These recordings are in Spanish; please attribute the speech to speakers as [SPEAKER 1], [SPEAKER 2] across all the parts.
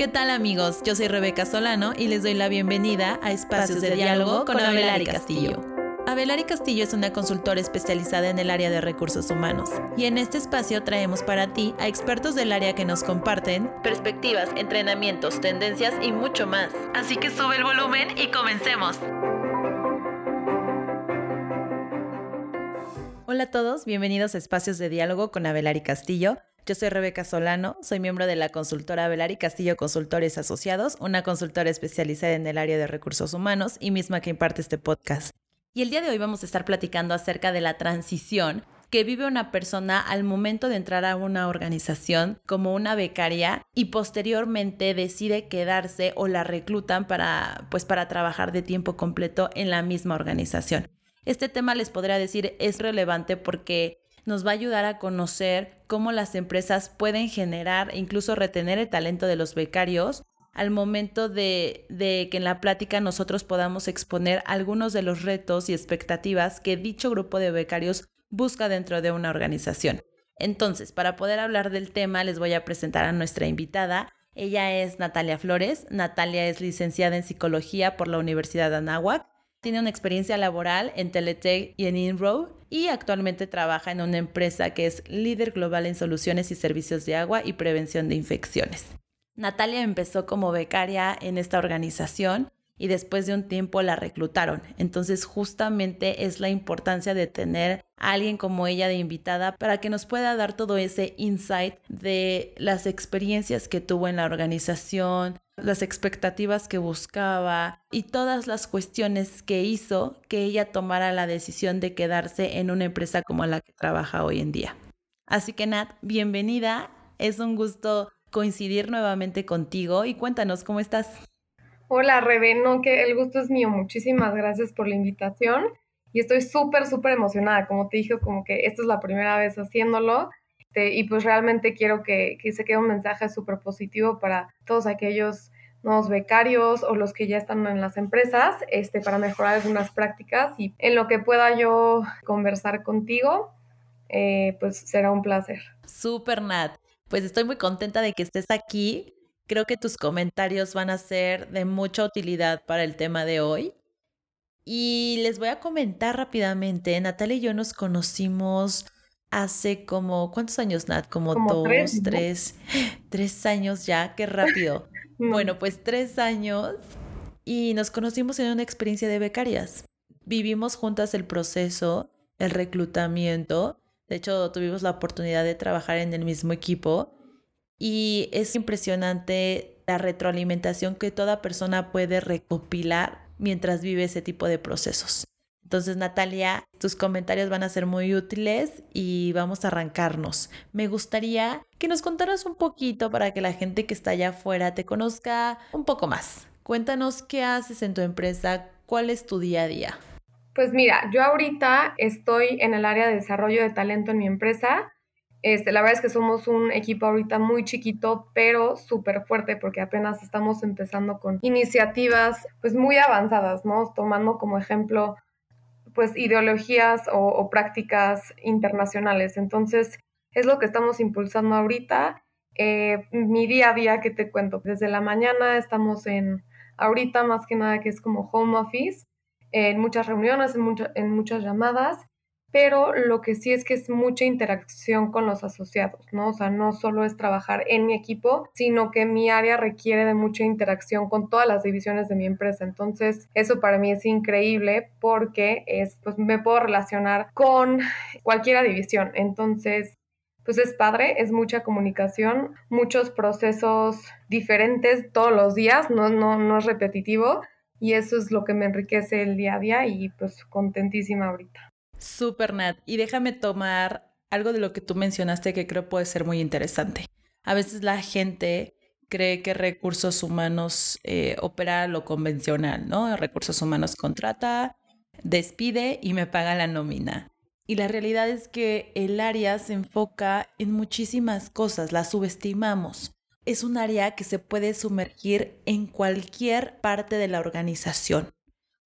[SPEAKER 1] ¿Qué tal amigos? Yo soy Rebeca Solano y les doy la bienvenida a Espacios de Diálogo con Abelari Castillo. Abelari Castillo es una consultora especializada en el área de recursos humanos y en este espacio traemos para ti a expertos del área que nos comparten perspectivas, entrenamientos, tendencias y mucho más. Así que sube el volumen y comencemos. Hola a todos, bienvenidos a Espacios de Diálogo con Abelari Castillo. Yo soy Rebeca Solano, soy miembro de la consultora Velari Castillo Consultores Asociados, una consultora especializada en el área de recursos humanos y misma que imparte este podcast. Y el día de hoy vamos a estar platicando acerca de la transición que vive una persona al momento de entrar a una organización como una becaria y posteriormente decide quedarse o la reclutan para pues para trabajar de tiempo completo en la misma organización. Este tema les podría decir es relevante porque nos va a ayudar a conocer cómo las empresas pueden generar e incluso retener el talento de los becarios al momento de, que en la plática nosotros podamos exponer algunos de los retos y expectativas que dicho grupo de becarios busca dentro de una organización. Entonces, para poder hablar del tema, les voy a presentar a nuestra invitada. Ella es Natalia Flores. Natalia es licenciada en psicología por la Universidad de Anáhuac. Tiene una experiencia laboral en Teletech y en InRow y actualmente trabaja en una empresa que es líder global en soluciones y servicios de agua y prevención de infecciones. Natalia empezó como becaria en esta organización y después de un tiempo la reclutaron. Entonces justamente es la importancia de tener a alguien como ella de invitada para que nos pueda dar todo ese insight de las experiencias que tuvo en la organización, las expectativas que buscaba y todas las cuestiones que hizo que ella tomara la decisión de quedarse en una empresa como la que trabaja hoy en día. Así que Nat, bienvenida. Es un gusto coincidir nuevamente contigo y cuéntanos cómo estás.
[SPEAKER 2] Hola Rebe, no, que el gusto es mío. Muchísimas gracias por la invitación y estoy súper, súper emocionada. Como te dije, como que esta es la primera vez haciéndolo este, y pues realmente quiero que, se quede un mensaje súper positivo para todos aquellos nuevos becarios o los que ya están en las empresas este, para mejorar algunas prácticas y en lo que pueda yo conversar contigo, eh, pues será un placer.
[SPEAKER 1] Súper, Nat. Pues estoy muy contenta de que estés aquí. Creo que tus comentarios van a ser de mucha utilidad para el tema de hoy. Y les voy a comentar rápidamente, Natalia y yo nos conocimos hace como, ¿cuántos años, Nat? Como, dos, tres, tres, años ya, qué rápido. bueno, pues tres años y nos conocimos en una experiencia de becarias. Vivimos juntas el proceso, el reclutamiento. De hecho, tuvimos la oportunidad de trabajar en el mismo equipo y es impresionante la retroalimentación que toda persona puede recopilar mientras vive ese tipo de procesos. Entonces, Natalia, tus comentarios van a ser muy útiles y vamos a arrancarnos. Me gustaría que nos contaras un poquito para que la gente que está allá afuera te conozca un poco más. Cuéntanos qué haces en tu empresa, cuál es tu día a día.
[SPEAKER 2] Pues mira, yo ahorita estoy en el área de desarrollo de talento en mi empresa. Este, la verdad es que somos un equipo ahorita muy chiquito, pero súper fuerte porque apenas estamos empezando con iniciativas pues muy avanzadas, ¿no? Tomando como ejemplo pues ideologías o, prácticas internacionales. Entonces, es lo que estamos impulsando ahorita. Eh, mi día a día que te cuento, desde la mañana estamos en, ahorita más que nada que es como home office, en muchas reuniones, en, en muchas llamadas pero lo que sí es que es mucha interacción con los asociados, ¿no? O sea, no solo es trabajar en mi equipo, sino que mi área requiere de mucha interacción con todas las divisiones de mi empresa. Entonces, eso para mí es increíble porque es, pues me puedo relacionar con cualquier división. Entonces, pues es padre, es mucha comunicación, muchos procesos diferentes todos los días, no, no, no es repetitivo y eso es lo que me enriquece el día a día y pues contentísima ahorita.
[SPEAKER 1] Super Nat. Y déjame tomar algo de lo que tú mencionaste que creo puede ser muy interesante. A veces la gente cree que recursos humanos eh, opera lo convencional, ¿no? Recursos humanos contrata, despide y me paga la nómina. Y la realidad es que el área se enfoca en muchísimas cosas, la subestimamos. Es un área que se puede sumergir en cualquier parte de la organización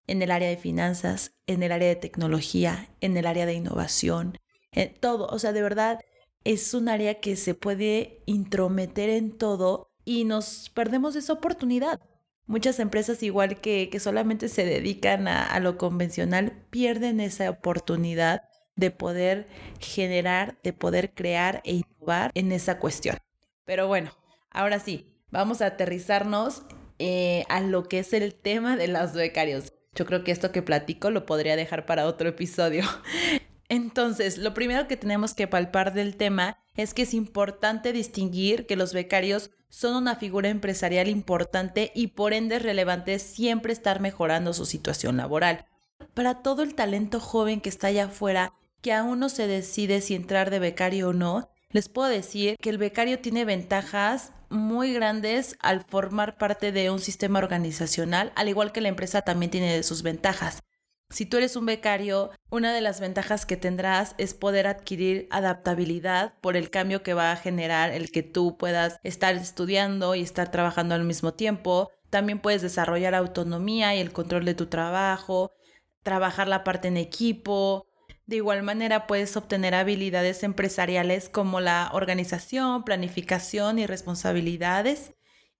[SPEAKER 1] en el área de finanzas, en el área de tecnología, en el área de innovación, en todo. O sea, de verdad es un área que se puede intrometer en todo y nos perdemos esa oportunidad. Muchas empresas, igual que, que solamente se dedican a, a lo convencional, pierden esa oportunidad de poder generar, de poder crear e innovar en esa cuestión. Pero bueno, ahora sí, vamos a aterrizarnos eh, a lo que es el tema de los becarios. Yo creo que esto que platico lo podría dejar para otro episodio. Entonces, lo primero que tenemos que palpar del tema es que es importante distinguir que los becarios son una figura empresarial importante y por ende relevante siempre estar mejorando su situación laboral. Para todo el talento joven que está allá afuera, que aún no se decide si entrar de becario o no, les puedo decir que el becario tiene ventajas muy grandes al formar parte de un sistema organizacional, al igual que la empresa también tiene sus ventajas. Si tú eres un becario, una de las ventajas que tendrás es poder adquirir adaptabilidad por el cambio que va a generar el que tú puedas estar estudiando y estar trabajando al mismo tiempo. También puedes desarrollar autonomía y el control de tu trabajo, trabajar la parte en equipo, de igual manera puedes obtener habilidades empresariales como la organización, planificación y responsabilidades.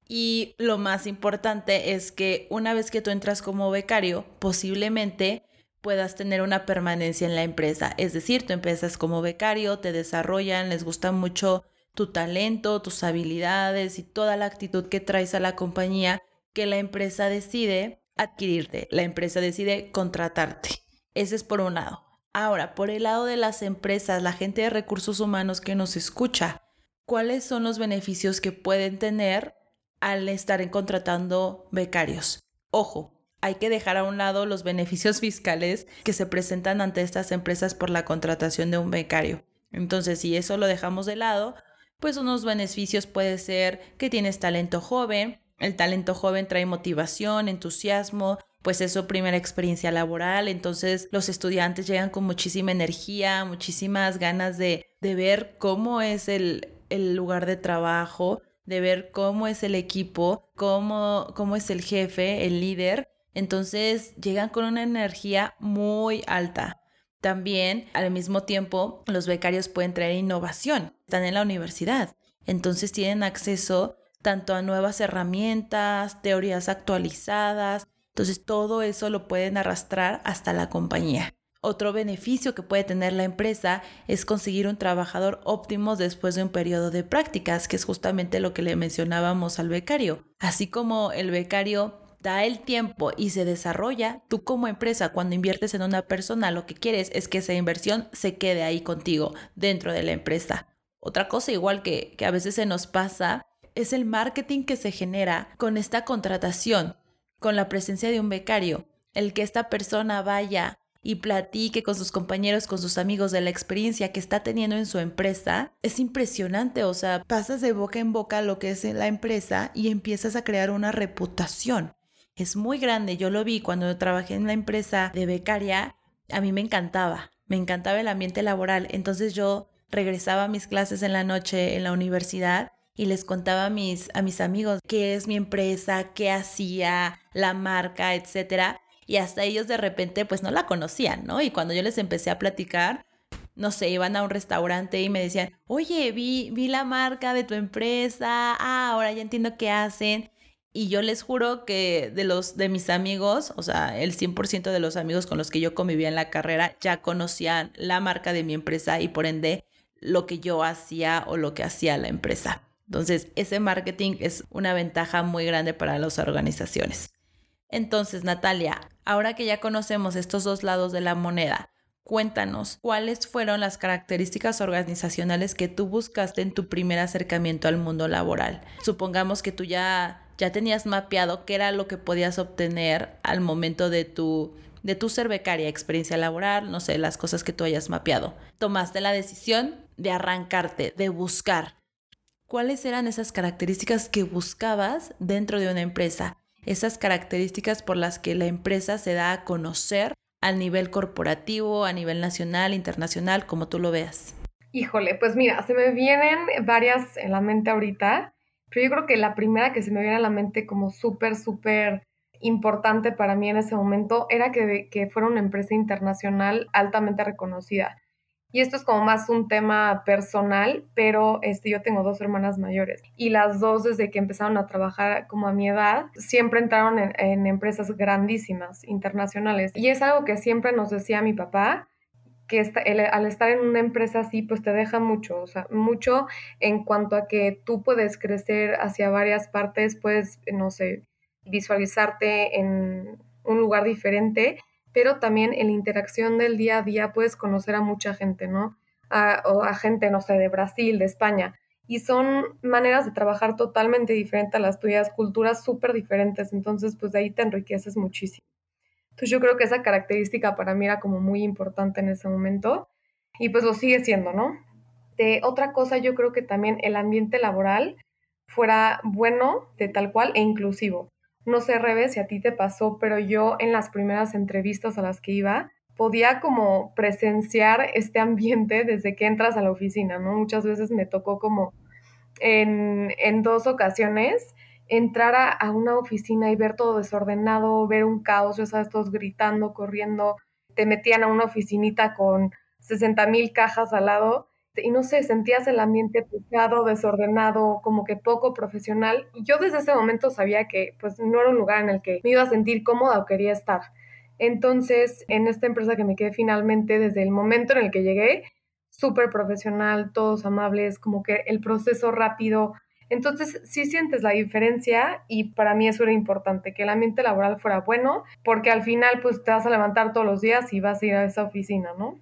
[SPEAKER 1] Y lo más importante es que una vez que tú entras como becario, posiblemente puedas tener una permanencia en la empresa. Es decir, tú empiezas como becario, te desarrollan, les gusta mucho tu talento, tus habilidades y toda la actitud que traes a la compañía que la empresa decide adquirirte, la empresa decide contratarte. Ese es por un lado. Ahora, por el lado de las empresas, la gente de recursos humanos que nos escucha, ¿cuáles son los beneficios que pueden tener al estar contratando becarios? Ojo, hay que dejar a un lado los beneficios fiscales que se presentan ante estas empresas por la contratación de un becario. Entonces, si eso lo dejamos de lado, pues unos beneficios puede ser que tienes talento joven, el talento joven trae motivación, entusiasmo, pues es su primera experiencia laboral, entonces los estudiantes llegan con muchísima energía, muchísimas ganas de, de ver cómo es el, el, lugar de trabajo, de ver cómo es el equipo, cómo, cómo es el jefe, el líder, entonces llegan con una energía muy alta. También, al mismo tiempo, los becarios pueden traer innovación, están en la universidad, entonces tienen acceso tanto a nuevas herramientas, teorías actualizadas, entonces todo eso lo pueden arrastrar hasta la compañía. Otro beneficio que puede tener la empresa es conseguir un trabajador óptimo después de un periodo de prácticas, que es justamente lo que le mencionábamos al becario. Así como el becario da el tiempo y se desarrolla, tú como empresa cuando inviertes en una persona lo que quieres es que esa inversión se quede ahí contigo dentro de la empresa. Otra cosa igual que, que a veces se nos pasa es el marketing que se genera con esta contratación con la presencia de un becario, el que esta persona vaya y platique con sus compañeros, con sus amigos de la experiencia que está teniendo en su empresa, es impresionante. O sea, pasas de boca en boca lo que es la empresa y empiezas a crear una reputación. Es muy grande. Yo lo vi cuando trabajé en la empresa de becaria. A mí me encantaba. Me encantaba el ambiente laboral. Entonces yo regresaba a mis clases en la noche en la universidad y les contaba a mis, a mis amigos qué es mi empresa, qué hacía, la marca, etcétera. Y hasta ellos de repente pues no la conocían, ¿no? Y cuando yo les empecé a platicar, no sé, iban a un restaurante y me decían, oye, vi, vi la marca de tu empresa, ah, ahora ya entiendo qué hacen. Y yo les juro que de los de mis amigos, o sea, el 100% de los amigos con los que yo convivía en la carrera ya conocían la marca de mi empresa y por ende lo que yo hacía o lo que hacía la empresa. Entonces, ese marketing es una ventaja muy grande para las organizaciones. Entonces, Natalia, ahora que ya conocemos estos dos lados de la moneda, cuéntanos cuáles fueron las características organizacionales que tú buscaste en tu primer acercamiento al mundo laboral. Supongamos que tú ya, ya tenías mapeado qué era lo que podías obtener al momento de tu de tu ser becaria, experiencia laboral, no sé, las cosas que tú hayas mapeado. Tomaste la decisión de arrancarte, de buscar cuáles eran esas características que buscabas dentro de una empresa, esas características por las que la empresa se da a conocer a nivel corporativo, a nivel nacional, internacional, como tú lo veas.
[SPEAKER 2] Híjole, pues mira, se me vienen varias en la mente ahorita, pero yo creo que la primera que se me viene a la mente como súper, súper importante para mí en ese momento era que, que fuera una empresa internacional altamente reconocida. Y esto es como más un tema personal, pero este, yo tengo dos hermanas mayores y las dos desde que empezaron a trabajar como a mi edad, siempre entraron en, empresas grandísimas, internacionales. Y es algo que siempre nos decía mi papá, que al estar en una empresa así, pues te deja mucho, o sea, mucho en cuanto a que tú puedes crecer hacia varias partes, puedes, no sé, visualizarte en un lugar diferente pero también en la interacción del día a día puedes conocer a mucha gente, ¿no? o a gente, no sé, de Brasil, de España. Y son maneras de trabajar totalmente diferentes a las tuyas, culturas súper diferentes. Entonces, pues de ahí te enriqueces muchísimo. Entonces, yo creo que esa característica para mí era como muy importante en ese momento. Y pues lo sigue siendo, ¿no? De otra cosa, yo creo que también el ambiente laboral fuera bueno de tal cual e inclusivo. No sé, Rebe, si a ti te pasó, pero yo en las primeras entrevistas a las que iba, podía como presenciar este ambiente desde que entras a la oficina, ¿no? Muchas veces me tocó como en, dos ocasiones entrar a, una oficina y ver todo desordenado, ver un caos, ya sabes, todos gritando, corriendo, te metían a una oficinita con 60 mil cajas al lado y no sé, sentías el ambiente pesado, desordenado, como que poco profesional. Yo desde ese momento sabía que pues no era un lugar en el que me iba a sentir cómoda o quería estar. Entonces, en esta empresa que me quedé finalmente, desde el momento en el que llegué, súper profesional, todos amables, como que el proceso rápido. Entonces, sí sientes la diferencia y para mí eso era importante, que el ambiente laboral fuera bueno, porque al final pues te vas a levantar todos los días y vas a ir a esa oficina, ¿no?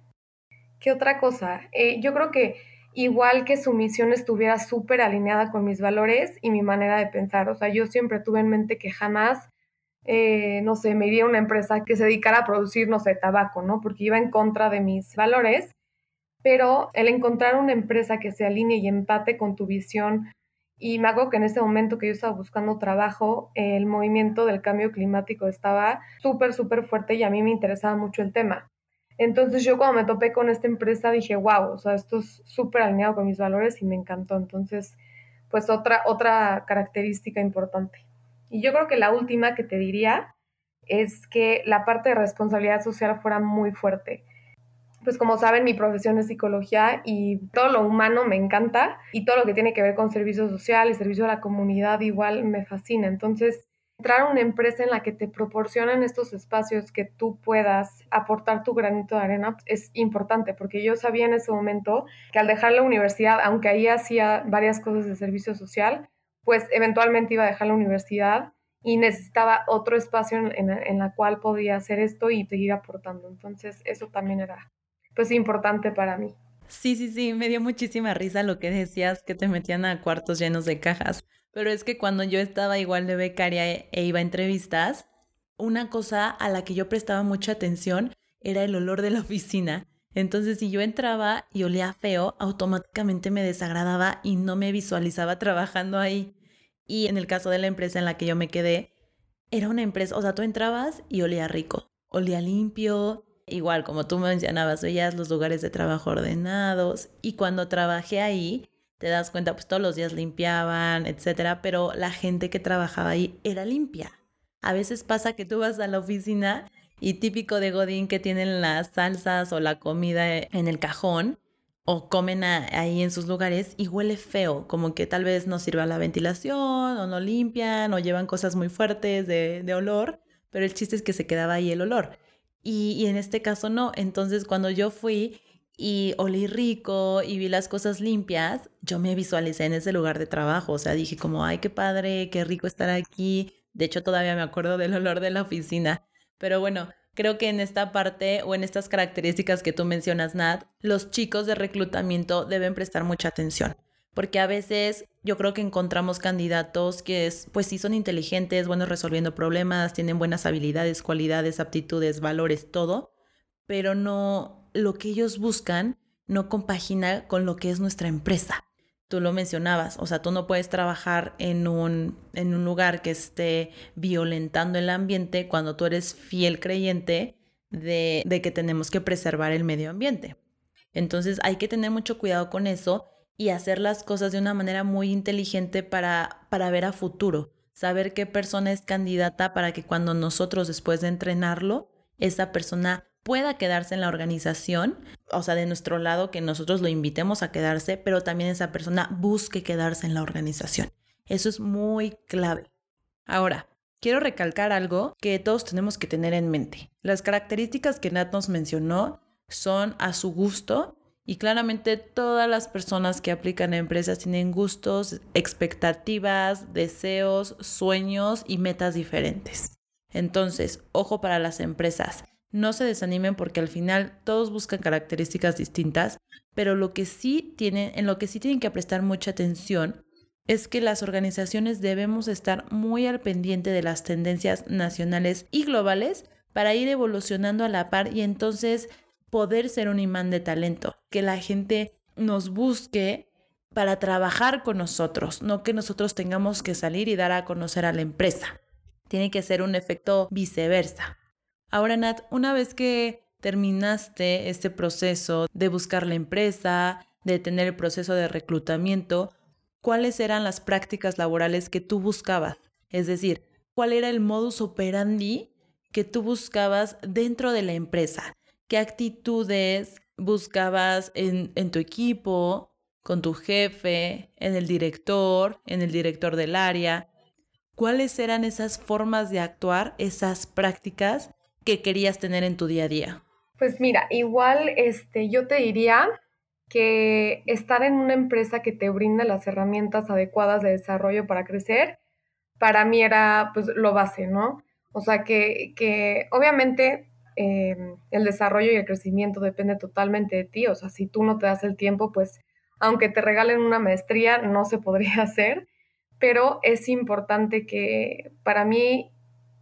[SPEAKER 2] ¿Qué otra cosa? Eh, yo creo que igual que su misión estuviera súper alineada con mis valores y mi manera de pensar. O sea, yo siempre tuve en mente que jamás, eh, no sé, me iría a una empresa que se dedicara a producir, no sé, tabaco, ¿no? Porque iba en contra de mis valores. Pero el encontrar una empresa que se alinee y empate con tu visión, y me hago que en ese momento que yo estaba buscando trabajo, el movimiento del cambio climático estaba súper, súper fuerte y a mí me interesaba mucho el tema. Entonces yo cuando me topé con esta empresa dije, wow, o sea, esto es súper alineado con mis valores y me encantó. Entonces, pues otra, otra característica importante. Y yo creo que la última que te diría es que la parte de responsabilidad social fuera muy fuerte. Pues como saben, mi profesión es psicología y todo lo humano me encanta y todo lo que tiene que ver con servicio social y servicio a la comunidad igual me fascina. Entonces, entrar a una empresa en la que te proporcionan estos espacios que tú puedas aportar tu granito de arena es importante, porque yo sabía en ese momento que al dejar la universidad, aunque ahí hacía varias cosas de servicio social, pues eventualmente iba a dejar la universidad y necesitaba otro espacio en, en, la cual podía hacer esto y seguir aportando. Entonces, eso también era pues importante para mí.
[SPEAKER 1] Sí, sí, sí, me dio muchísima risa lo que decías, que te metían a cuartos llenos de cajas. Pero es que cuando yo estaba igual de becaria e, e iba a entrevistas, una cosa a la que yo prestaba mucha atención era el olor de la oficina. Entonces, si yo entraba y olía feo, automáticamente me desagradaba y no me visualizaba trabajando ahí. Y en el caso de la empresa en la que yo me quedé, era una empresa, o sea, tú entrabas y olía rico, olía limpio, igual como tú mencionabas, veías los lugares de trabajo ordenados y cuando trabajé ahí, te das cuenta, pues todos los días limpiaban, etcétera, pero la gente que trabajaba ahí era limpia. A veces pasa que tú vas a la oficina y típico de Godín que tienen las salsas o la comida en el cajón o comen ahí en sus lugares y huele feo, como que tal vez no sirva la ventilación o no limpian o llevan cosas muy fuertes de, de olor, pero el chiste es que se quedaba ahí el olor. Y, en este caso no, entonces cuando yo fui y olí rico y vi las cosas limpias, yo me visualicé en ese lugar de trabajo, o sea, dije como, ay, qué padre, qué rico estar aquí. De hecho, todavía me acuerdo del olor de la oficina. Pero bueno, creo que en esta parte o en estas características que tú mencionas, Nat, los chicos de reclutamiento deben prestar mucha atención. Porque a veces yo creo que encontramos candidatos que es, pues sí son inteligentes, buenos resolviendo problemas, tienen buenas habilidades, cualidades, aptitudes, valores, todo, pero no, lo que ellos buscan no compagina con lo que es nuestra empresa. Tú lo mencionabas, o sea, tú no puedes trabajar en un, en un lugar que esté violentando el ambiente cuando tú eres fiel creyente de, de que tenemos que preservar el medio ambiente. Entonces hay que tener mucho cuidado con eso y hacer las cosas de una manera muy inteligente para, para ver a futuro, saber qué persona es candidata para que cuando nosotros después de entrenarlo, esa persona pueda quedarse en la organización, o sea, de nuestro lado que nosotros lo invitemos a quedarse, pero también esa persona busque quedarse en la organización. Eso es muy clave. Ahora, quiero recalcar algo que todos tenemos que tener en mente. Las características que Nat nos mencionó son a su gusto y claramente todas las personas que aplican a empresas tienen gustos, expectativas, deseos, sueños y metas diferentes. Entonces, ojo para las empresas. No se desanimen porque al final todos buscan características distintas, pero lo que sí tienen, en lo que sí tienen que prestar mucha atención es que las organizaciones debemos estar muy al pendiente de las tendencias nacionales y globales para ir evolucionando a la par y entonces poder ser un imán de talento, que la gente nos busque para trabajar con nosotros, no que nosotros tengamos que salir y dar a conocer a la empresa. Tiene que ser un efecto viceversa. Ahora, Nat, una vez que terminaste este proceso de buscar la empresa, de tener el proceso de reclutamiento, ¿cuáles eran las prácticas laborales que tú buscabas? Es decir, ¿cuál era el modus operandi que tú buscabas dentro de la empresa? Qué actitudes buscabas en, en tu equipo, con tu jefe, en el director, en el director del área. ¿Cuáles eran esas formas de actuar, esas prácticas que querías tener en tu día a día?
[SPEAKER 2] Pues mira, igual este, yo te diría que estar en una empresa que te brinda las herramientas adecuadas de desarrollo para crecer, para mí era pues lo base, ¿no? O sea que, que obviamente Em, el desarrollo y el crecimiento depende totalmente de ti. O sea, si tú no te das el tiempo, pues aunque te regalen una maestría, no se podría hacer. Pero es importante que, para mí,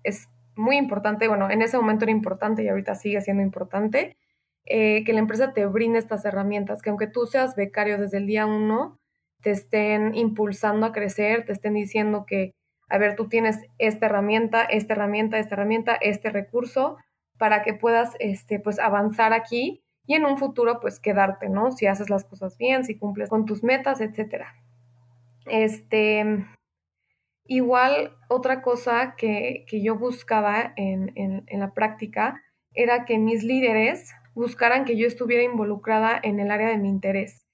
[SPEAKER 2] es muy importante, bueno, en ese momento era importante y ahorita sigue siendo importante, eh, que la empresa te brinde estas herramientas, que aunque tú seas becario desde el día uno, te estén impulsando a crecer, te estén diciendo que, a ver, tú tienes esta herramienta, esta herramienta, esta herramienta, este recurso, para que puedas este, pues, avanzar aquí y en un futuro pues quedarte, ¿no? Si haces las cosas bien, si cumples con tus metas, etc. Este, igual otra cosa que, yo buscaba en, la práctica era que mis líderes buscaran que yo estuviera involucrada en el área de mi interés.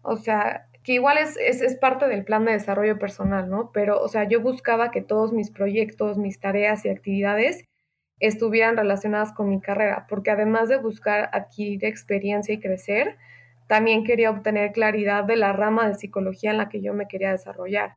[SPEAKER 2] O sea, que igual es, es, es, parte del plan de desarrollo personal, ¿no? Pero, o sea, yo buscaba que todos mis proyectos, mis tareas y actividades estuvieran relacionadas con mi carrera, porque además de buscar adquirir experiencia y crecer, también quería obtener claridad de la rama de psicología en la que yo me quería desarrollar.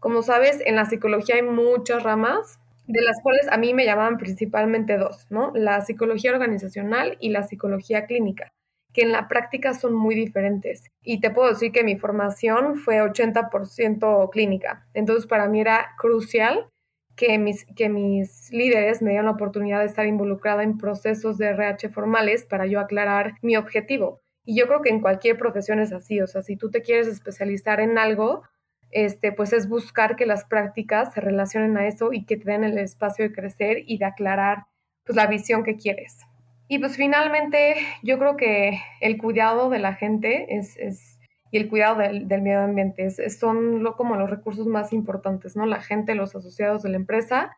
[SPEAKER 2] Como sabes, en la psicología hay muchas ramas, de las cuales a mí me llamaban principalmente dos, ¿no? La psicología organizacional y la psicología clínica, que en la práctica son muy diferentes. Y te puedo decir que mi formación fue 80% clínica. Entonces, para mí era crucial que mis, que mis líderes me dieran la oportunidad de estar involucrada en procesos de RH formales para yo aclarar mi objetivo. Y yo creo que en cualquier profesión es así, o sea, si tú te quieres especializar en algo, este, pues es buscar que las prácticas se relacionen a eso y que te den el espacio de crecer y de aclarar pues la visión que quieres. Y pues finalmente yo creo que el cuidado de la gente es y el cuidado del, medio ambiente. son lo, como los recursos más importantes, ¿no? La gente, los asociados de la empresa,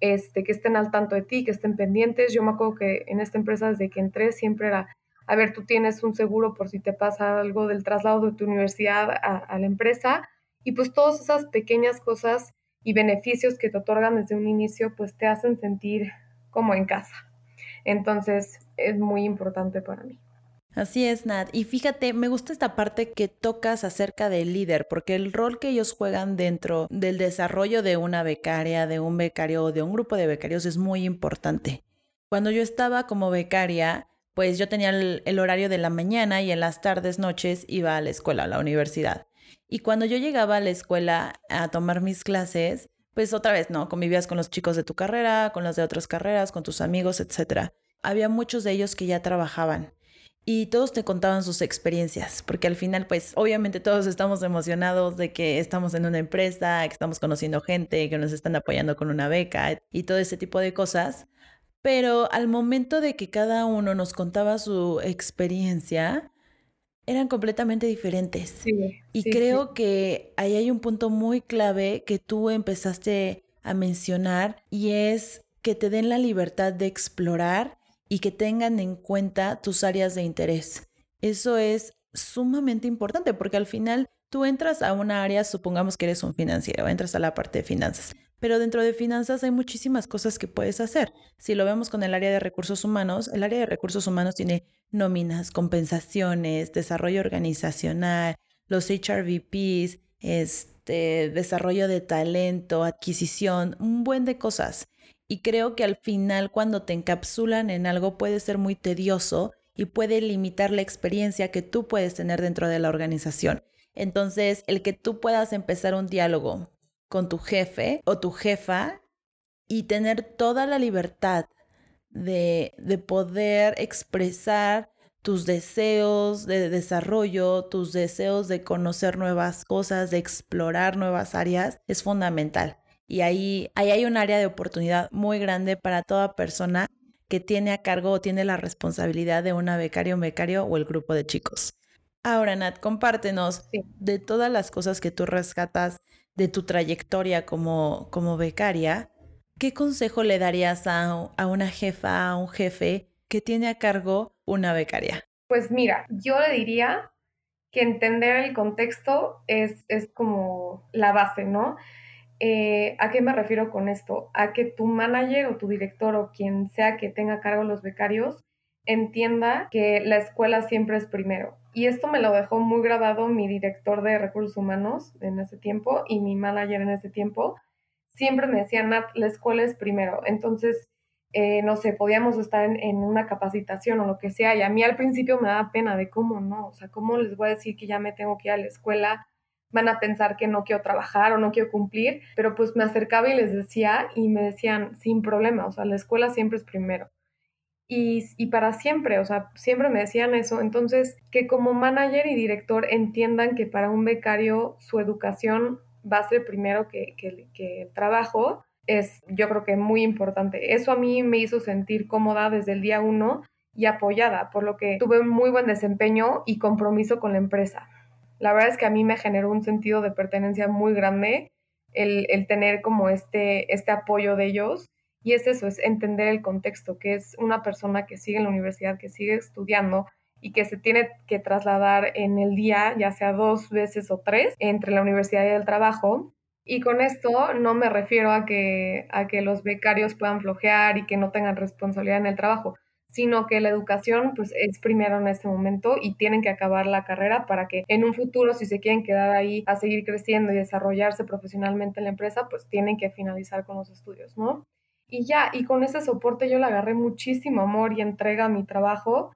[SPEAKER 2] este, que estén al tanto de ti, que estén pendientes. Yo me acuerdo que en esta empresa desde que entré siempre era, a ver, tú tienes un seguro por si te pasa algo del traslado de tu universidad a, a la empresa. Y pues todas esas pequeñas cosas y beneficios que te otorgan desde un inicio, pues te hacen sentir como en casa. Entonces, es muy importante para mí.
[SPEAKER 1] Así es, Nat. Y fíjate, me gusta esta parte que tocas acerca del líder, porque el rol que ellos juegan dentro del desarrollo de una becaria, de un becario o de un grupo de becarios es muy importante. Cuando yo estaba como becaria, pues yo tenía el, horario de la mañana y en las tardes, noches iba a la escuela, a la universidad. Y cuando yo llegaba a la escuela a tomar mis clases, pues otra vez, ¿no? Convivías con los chicos de tu carrera, con los de otras carreras, con tus amigos, etc. Había muchos de ellos que ya trabajaban y todos te contaban sus experiencias, porque al final, pues obviamente todos estamos emocionados de que estamos en una empresa, que estamos conociendo gente, que nos están apoyando con una beca y todo ese tipo de cosas. Pero al momento de que cada uno nos contaba su experiencia, eran completamente diferentes. y creo que ahí hay un punto muy clave que tú empezaste a mencionar y es que te den la libertad de explorar y que tengan en cuenta tus áreas de interés. Eso es sumamente importante porque al final tú entras a una área, supongamos que eres un financiero, entras a la parte de finanzas, pero dentro de finanzas hay muchísimas cosas que puedes hacer. Si lo vemos con el área de recursos humanos, el área de recursos humanos tiene nóminas, compensaciones, desarrollo organizacional, los HRVPs, este, desarrollo de talento, adquisición, un buen de cosas. Y creo que al final cuando te encapsulan en algo puede ser muy tedioso y puede limitar la experiencia que tú puedes tener dentro de la organización. Entonces, el que tú puedas empezar un diálogo con tu jefe o tu jefa y tener toda la libertad de, de poder expresar tus deseos de desarrollo, tus deseos de conocer nuevas cosas, de explorar nuevas áreas, es fundamental. Y ahí, ahí hay un área de oportunidad muy grande para toda persona que tiene a cargo o tiene la responsabilidad de una becaria o becario o el grupo de chicos. Ahora, Nat, compártenos de todas las cosas que tú rescatas de tu trayectoria como, como becaria, ¿qué consejo le darías a, a una jefa, a un jefe que tiene a cargo una becaria?
[SPEAKER 2] Pues mira, yo le diría que entender el contexto es, es como la base, ¿no? Eh, ¿A qué me refiero con esto? A que tu manager o tu director o quien sea que tenga a cargo los becarios entienda que la escuela siempre es primero. Y esto me lo dejó muy grabado mi director de recursos humanos en ese tiempo y mi manager en ese tiempo. Siempre me decían, Nat, la escuela es primero. Entonces, eh, no sé, podíamos estar en, en, una capacitación o lo que sea. Y a mí al principio me daba pena de cómo no, o sea, cómo les voy a decir que ya me tengo que ir a la escuela van a pensar que no quiero trabajar o no quiero cumplir, pero pues me acercaba y les decía y me decían, sin problema, o sea, la escuela siempre es primero. Y, y, para siempre, o sea, siempre me decían eso. Entonces, que como manager y director entiendan que para un becario su educación va a ser primero que, que, que el trabajo, es yo creo que muy importante. Eso a mí me hizo sentir cómoda desde el día uno y apoyada, por lo que tuve un muy buen desempeño y compromiso con la empresa la verdad es que a mí me generó un sentido de pertenencia muy grande el, el tener como este, este apoyo de ellos. Y es eso, es entender el contexto, que es una persona que sigue en la universidad, que sigue estudiando y que se tiene que trasladar en el día, ya sea dos veces o tres, entre la universidad y el trabajo. Y con esto no me refiero a que, a que los becarios puedan flojear y que no tengan responsabilidad en el trabajo, sino que la educación pues es primero en este momento y tienen que acabar la carrera para que en un futuro si se quieren quedar ahí a seguir creciendo y desarrollarse profesionalmente en la empresa pues tienen que finalizar con los estudios, ¿no? Y ya, y con ese soporte yo le agarré muchísimo amor y entrega a mi trabajo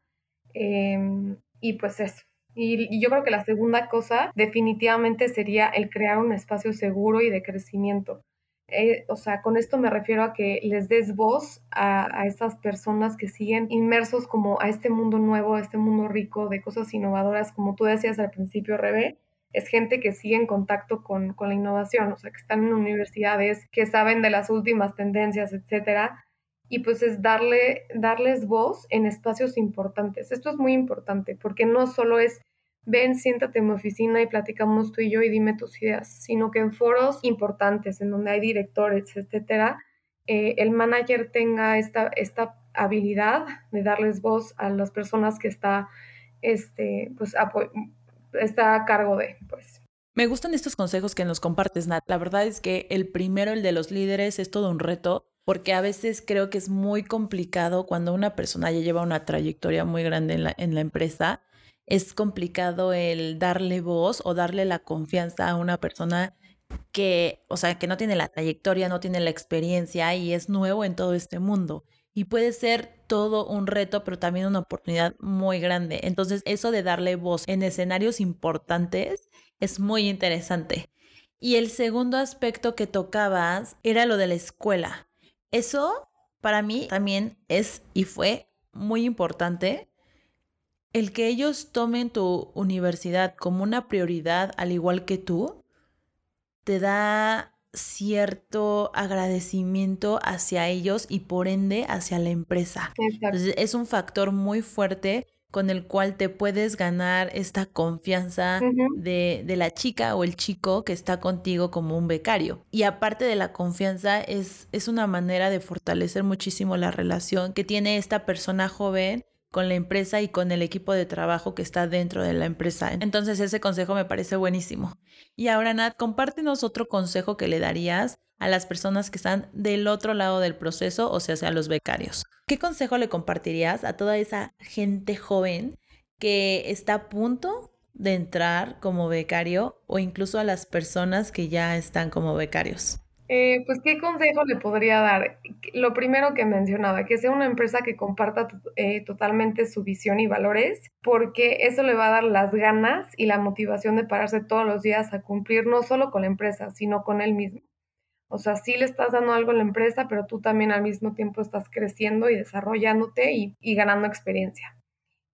[SPEAKER 2] em, y pues eso. Y, y yo creo que la segunda cosa definitivamente sería el crear un espacio seguro y de crecimiento eh, o sea, con esto me refiero a que les des voz a, a estas personas que siguen inmersos como a este mundo nuevo, a este mundo rico de cosas innovadoras, como tú decías al principio, Rebe, es gente que sigue en contacto con, con la innovación, o sea, que están en universidades, que saben de las últimas tendencias, etcétera, y pues es darle, darles voz en espacios importantes. Esto es muy importante porque no solo es ven, siéntate en mi oficina y platicamos tú y yo y dime tus ideas, sino que en foros importantes, en donde hay directores, etcétera, eh, el manager tenga esta, esta habilidad de darles voz a las personas que está, este, pues, está a cargo de, pues.
[SPEAKER 1] Me gustan estos consejos que nos compartes, Nat. La verdad es que el primero, el de los líderes, es todo un reto, porque a veces creo que es muy complicado cuando una persona ya lleva una trayectoria muy grande en la, en la empresa es complicado el darle voz o darle la confianza a una persona que, o sea, que no tiene la trayectoria, no tiene la experiencia y es nuevo en todo este mundo. Y puede ser todo un reto, pero también una oportunidad muy grande. Entonces, eso de darle voz en escenarios importantes es muy interesante. Y el segundo aspecto que tocabas era lo de la escuela. Eso para mí también es y fue muy importante el que ellos tomen tu universidad como una prioridad al igual que tú, te da cierto agradecimiento hacia ellos y por ende hacia la empresa. es un factor muy fuerte con el cual te puedes ganar esta confianza de, de, la chica o el chico que está contigo como un becario. Y aparte de la confianza, es, es una manera de fortalecer muchísimo la relación que tiene esta persona joven con la empresa y con el equipo de trabajo que está dentro de la empresa. Entonces ese consejo me parece buenísimo. Y ahora, Nat, compártenos otro consejo que le darías a las personas que están del otro lado del proceso, o sea, a los becarios. ¿Qué consejo le compartirías a toda esa gente joven que está a punto de entrar como becario o incluso a las personas que ya están como becarios?
[SPEAKER 2] Eh, pues, ¿qué consejo le podría dar? Lo primero que mencionaba, que sea una empresa que comparta eh, totalmente su visión y valores, porque eso le va a dar las ganas y la motivación de pararse todos los días a cumplir no solo con la empresa, sino con él mismo. O sea, sí le estás dando algo a la empresa, pero tú también al mismo tiempo estás creciendo y desarrollándote y, ganando experiencia.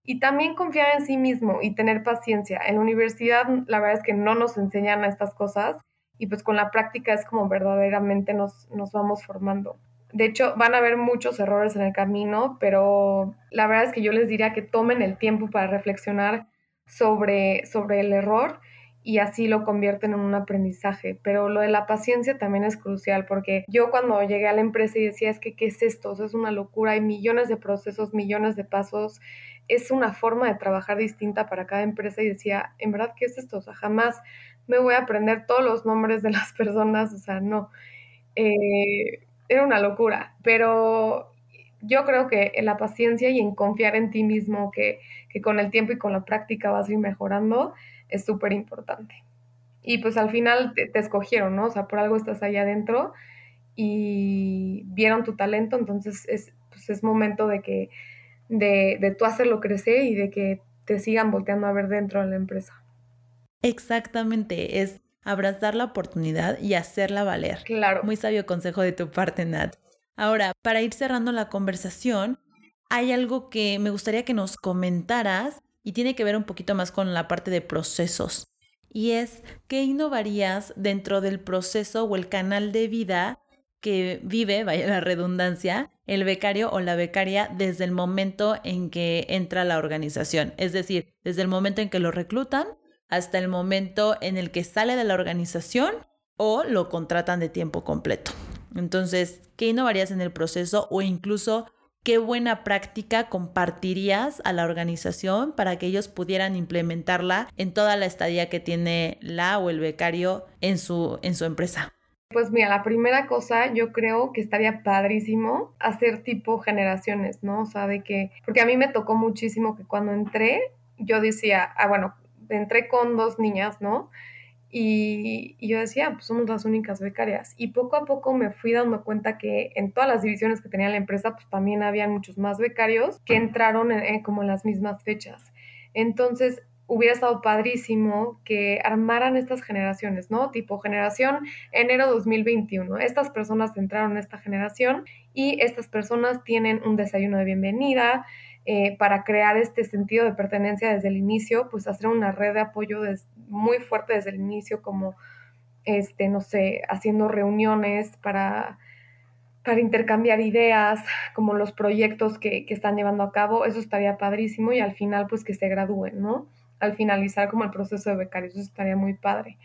[SPEAKER 2] Y también confiar en sí mismo y tener paciencia. En la universidad, la verdad es que no nos enseñan estas cosas y pues con la práctica es como verdaderamente nos, nos vamos formando. De hecho, van a haber muchos errores en el camino, pero la verdad es que yo les diría que tomen el tiempo para reflexionar sobre, sobre el error y así lo convierten en un aprendizaje. Pero lo de la paciencia también es crucial porque yo cuando llegué a la empresa y decía, es que, ¿qué es esto? es una locura, hay millones de procesos, millones de pasos, es una forma de trabajar distinta para cada empresa y decía, en verdad, ¿qué es esto? O sea, jamás me voy a aprender todos los nombres de las personas, o sea, no. Eh, era una locura, pero yo creo que en la paciencia y en confiar en ti mismo, que, que con el tiempo y con la práctica vas a ir mejorando, es súper importante. Y pues al final te, escogieron, ¿no? O sea, por algo estás ahí adentro y vieron tu talento, entonces es, pues es momento de que, de, de tú hacerlo crecer y de que te sigan volteando a ver dentro de la empresa.
[SPEAKER 1] Exactamente, es abrazar la oportunidad y hacerla valer.
[SPEAKER 2] Claro.
[SPEAKER 1] Muy sabio consejo de tu parte, Nat. Ahora, para ir cerrando la conversación, hay algo que me gustaría que nos comentaras y tiene que ver un poquito más con la parte de procesos. Y es, ¿qué innovarías dentro del proceso o el canal de vida que vive, vaya la redundancia, el becario o la becaria desde el momento en que entra a la organización? Es decir, desde el momento en que lo reclutan hasta el momento en el que sale de la organización o lo contratan de tiempo completo. Entonces, ¿qué innovarías en el proceso o incluso qué buena práctica compartirías a la organización para que ellos pudieran implementarla en toda la estadía que tiene la o el becario en su, en su empresa?
[SPEAKER 2] Pues mira, la primera cosa yo creo que estaría padrísimo hacer tipo generaciones, ¿no? O sea, de que, porque a mí me tocó muchísimo que cuando entré, yo decía, ah, bueno, entré con dos niñas, ¿no? Y, yo decía, pues somos las únicas becarias. Y poco a poco me fui dando cuenta que en todas las divisiones que tenía la empresa, pues también había muchos más becarios que entraron en, como en las mismas fechas. Entonces, hubiera estado padrísimo que armaran estas generaciones, ¿no? Tipo generación enero 2021. Estas personas entraron en esta generación y estas personas tienen un desayuno de bienvenida, eh, para crear este sentido de pertenencia desde el inicio, pues hacer una red de apoyo muy fuerte desde el inicio, como, este, no sé, haciendo reuniones para, para intercambiar ideas, como los proyectos que, que están llevando a cabo, eso estaría padrísimo y al final, pues que se gradúen, ¿no? Al finalizar como el proceso de becarios, eso estaría muy padre.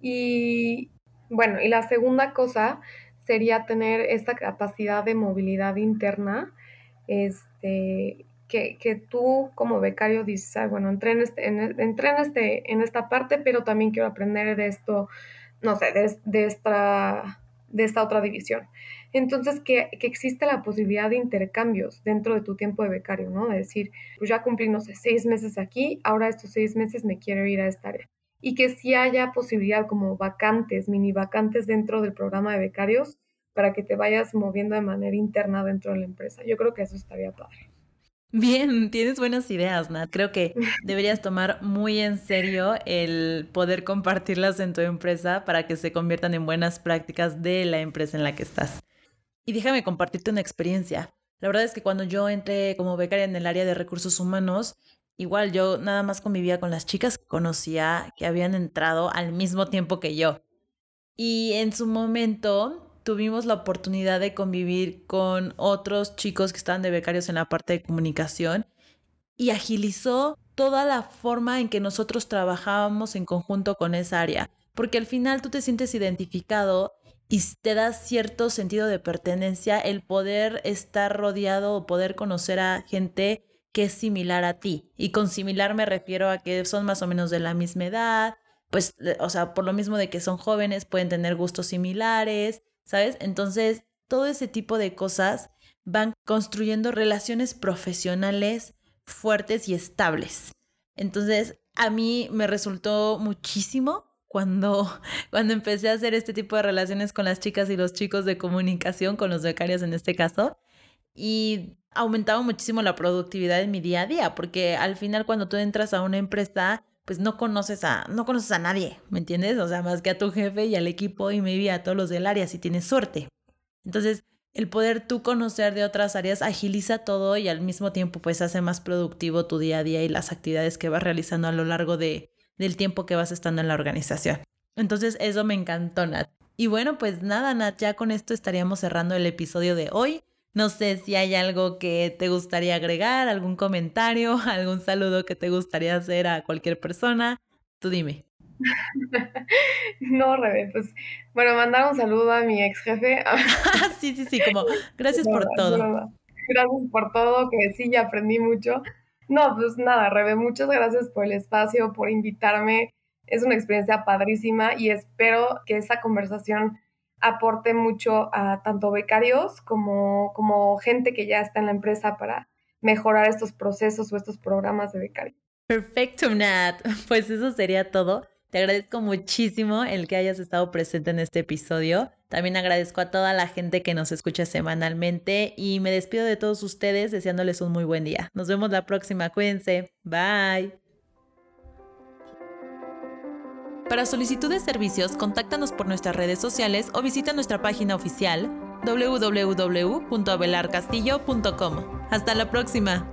[SPEAKER 2] Y bueno, y la segunda cosa sería tener esta capacidad de movilidad interna, este, que, tú como becario dices, bueno, entré en, este, en, en, este, en esta parte, pero también quiero aprender de esto, no sé, de, esta, de esta otra división. Entonces, que, que, existe la posibilidad de intercambios dentro de tu tiempo de becario, ¿no? De decir, pues ya cumplí, no sé, seis meses aquí, ahora estos seis meses me quiero ir a esta área. Y que sí haya posibilidad como vacantes, mini vacantes dentro del programa de becarios para que te vayas moviendo de manera interna dentro de la empresa. Yo creo que eso estaría padre.
[SPEAKER 1] Bien, tienes buenas ideas, Nat. Creo que deberías tomar muy en serio el poder compartirlas en tu empresa para que se conviertan en buenas prácticas de la empresa en la que estás. Y déjame compartirte una experiencia. La verdad es que cuando yo entré como becaria en el área de recursos humanos, igual yo nada más convivía con las chicas que conocía que habían entrado al mismo tiempo que yo. Y en su momento tuvimos la oportunidad de convivir con otros chicos que estaban de becarios en la parte de comunicación y agilizó toda la forma en que nosotros trabajábamos en conjunto con esa área, porque al final tú te sientes identificado y te da cierto sentido de pertenencia el poder estar rodeado o poder conocer a gente que es similar a ti. Y con similar me refiero a que son más o menos de la misma edad, pues, o sea, por lo mismo de que son jóvenes, pueden tener gustos similares, ¿sabes? Entonces, todo ese tipo de cosas van construyendo relaciones profesionales fuertes y estables. Entonces, a mí me resultó muchísimo cuando, cuando empecé a hacer este tipo de relaciones con las chicas y los chicos de comunicación, con los becarios en este caso, y aumentaba muchísimo la productividad en mi día a día, porque al final cuando tú entras a una empresa, pues no conoces a, no conoces a nadie, ¿me entiendes? O sea, más que a tu jefe y al equipo y maybe a todos los del área si tienes suerte. Entonces, el poder tú conocer de otras áreas agiliza todo y al mismo tiempo pues hace más productivo tu día a día y las actividades que vas realizando a lo largo de, del tiempo que vas estando en la organización. Entonces, eso me encantó, Nat. Y bueno, pues nada, Nat, ya con esto estaríamos cerrando el episodio de hoy. No sé si hay algo que te gustaría agregar, algún comentario, algún saludo que te gustaría hacer a cualquier persona. Tú dime.
[SPEAKER 2] no, Rebe, pues bueno, mandar un saludo a mi ex jefe.
[SPEAKER 1] sí, sí, sí, como gracias por todo.
[SPEAKER 2] Gracias por todo, que sí, ya aprendí mucho. No, pues nada, Rebe, muchas gracias por el espacio, por invitarme. Es una experiencia padrísima y espero que esa conversación aporte mucho a tanto becarios como, como gente que ya está en la empresa para mejorar estos procesos o estos programas de becario.
[SPEAKER 1] Perfecto, Nat. Pues eso sería todo. Te agradezco muchísimo el que hayas estado presente en este episodio. También agradezco a toda la gente que nos escucha semanalmente y me despido de todos ustedes deseándoles un muy buen día. Nos vemos la próxima. Cuídense. Bye. Para solicitud de servicios, contáctanos por nuestras redes sociales o visita nuestra página oficial www.abelarcastillo.com. Hasta la próxima.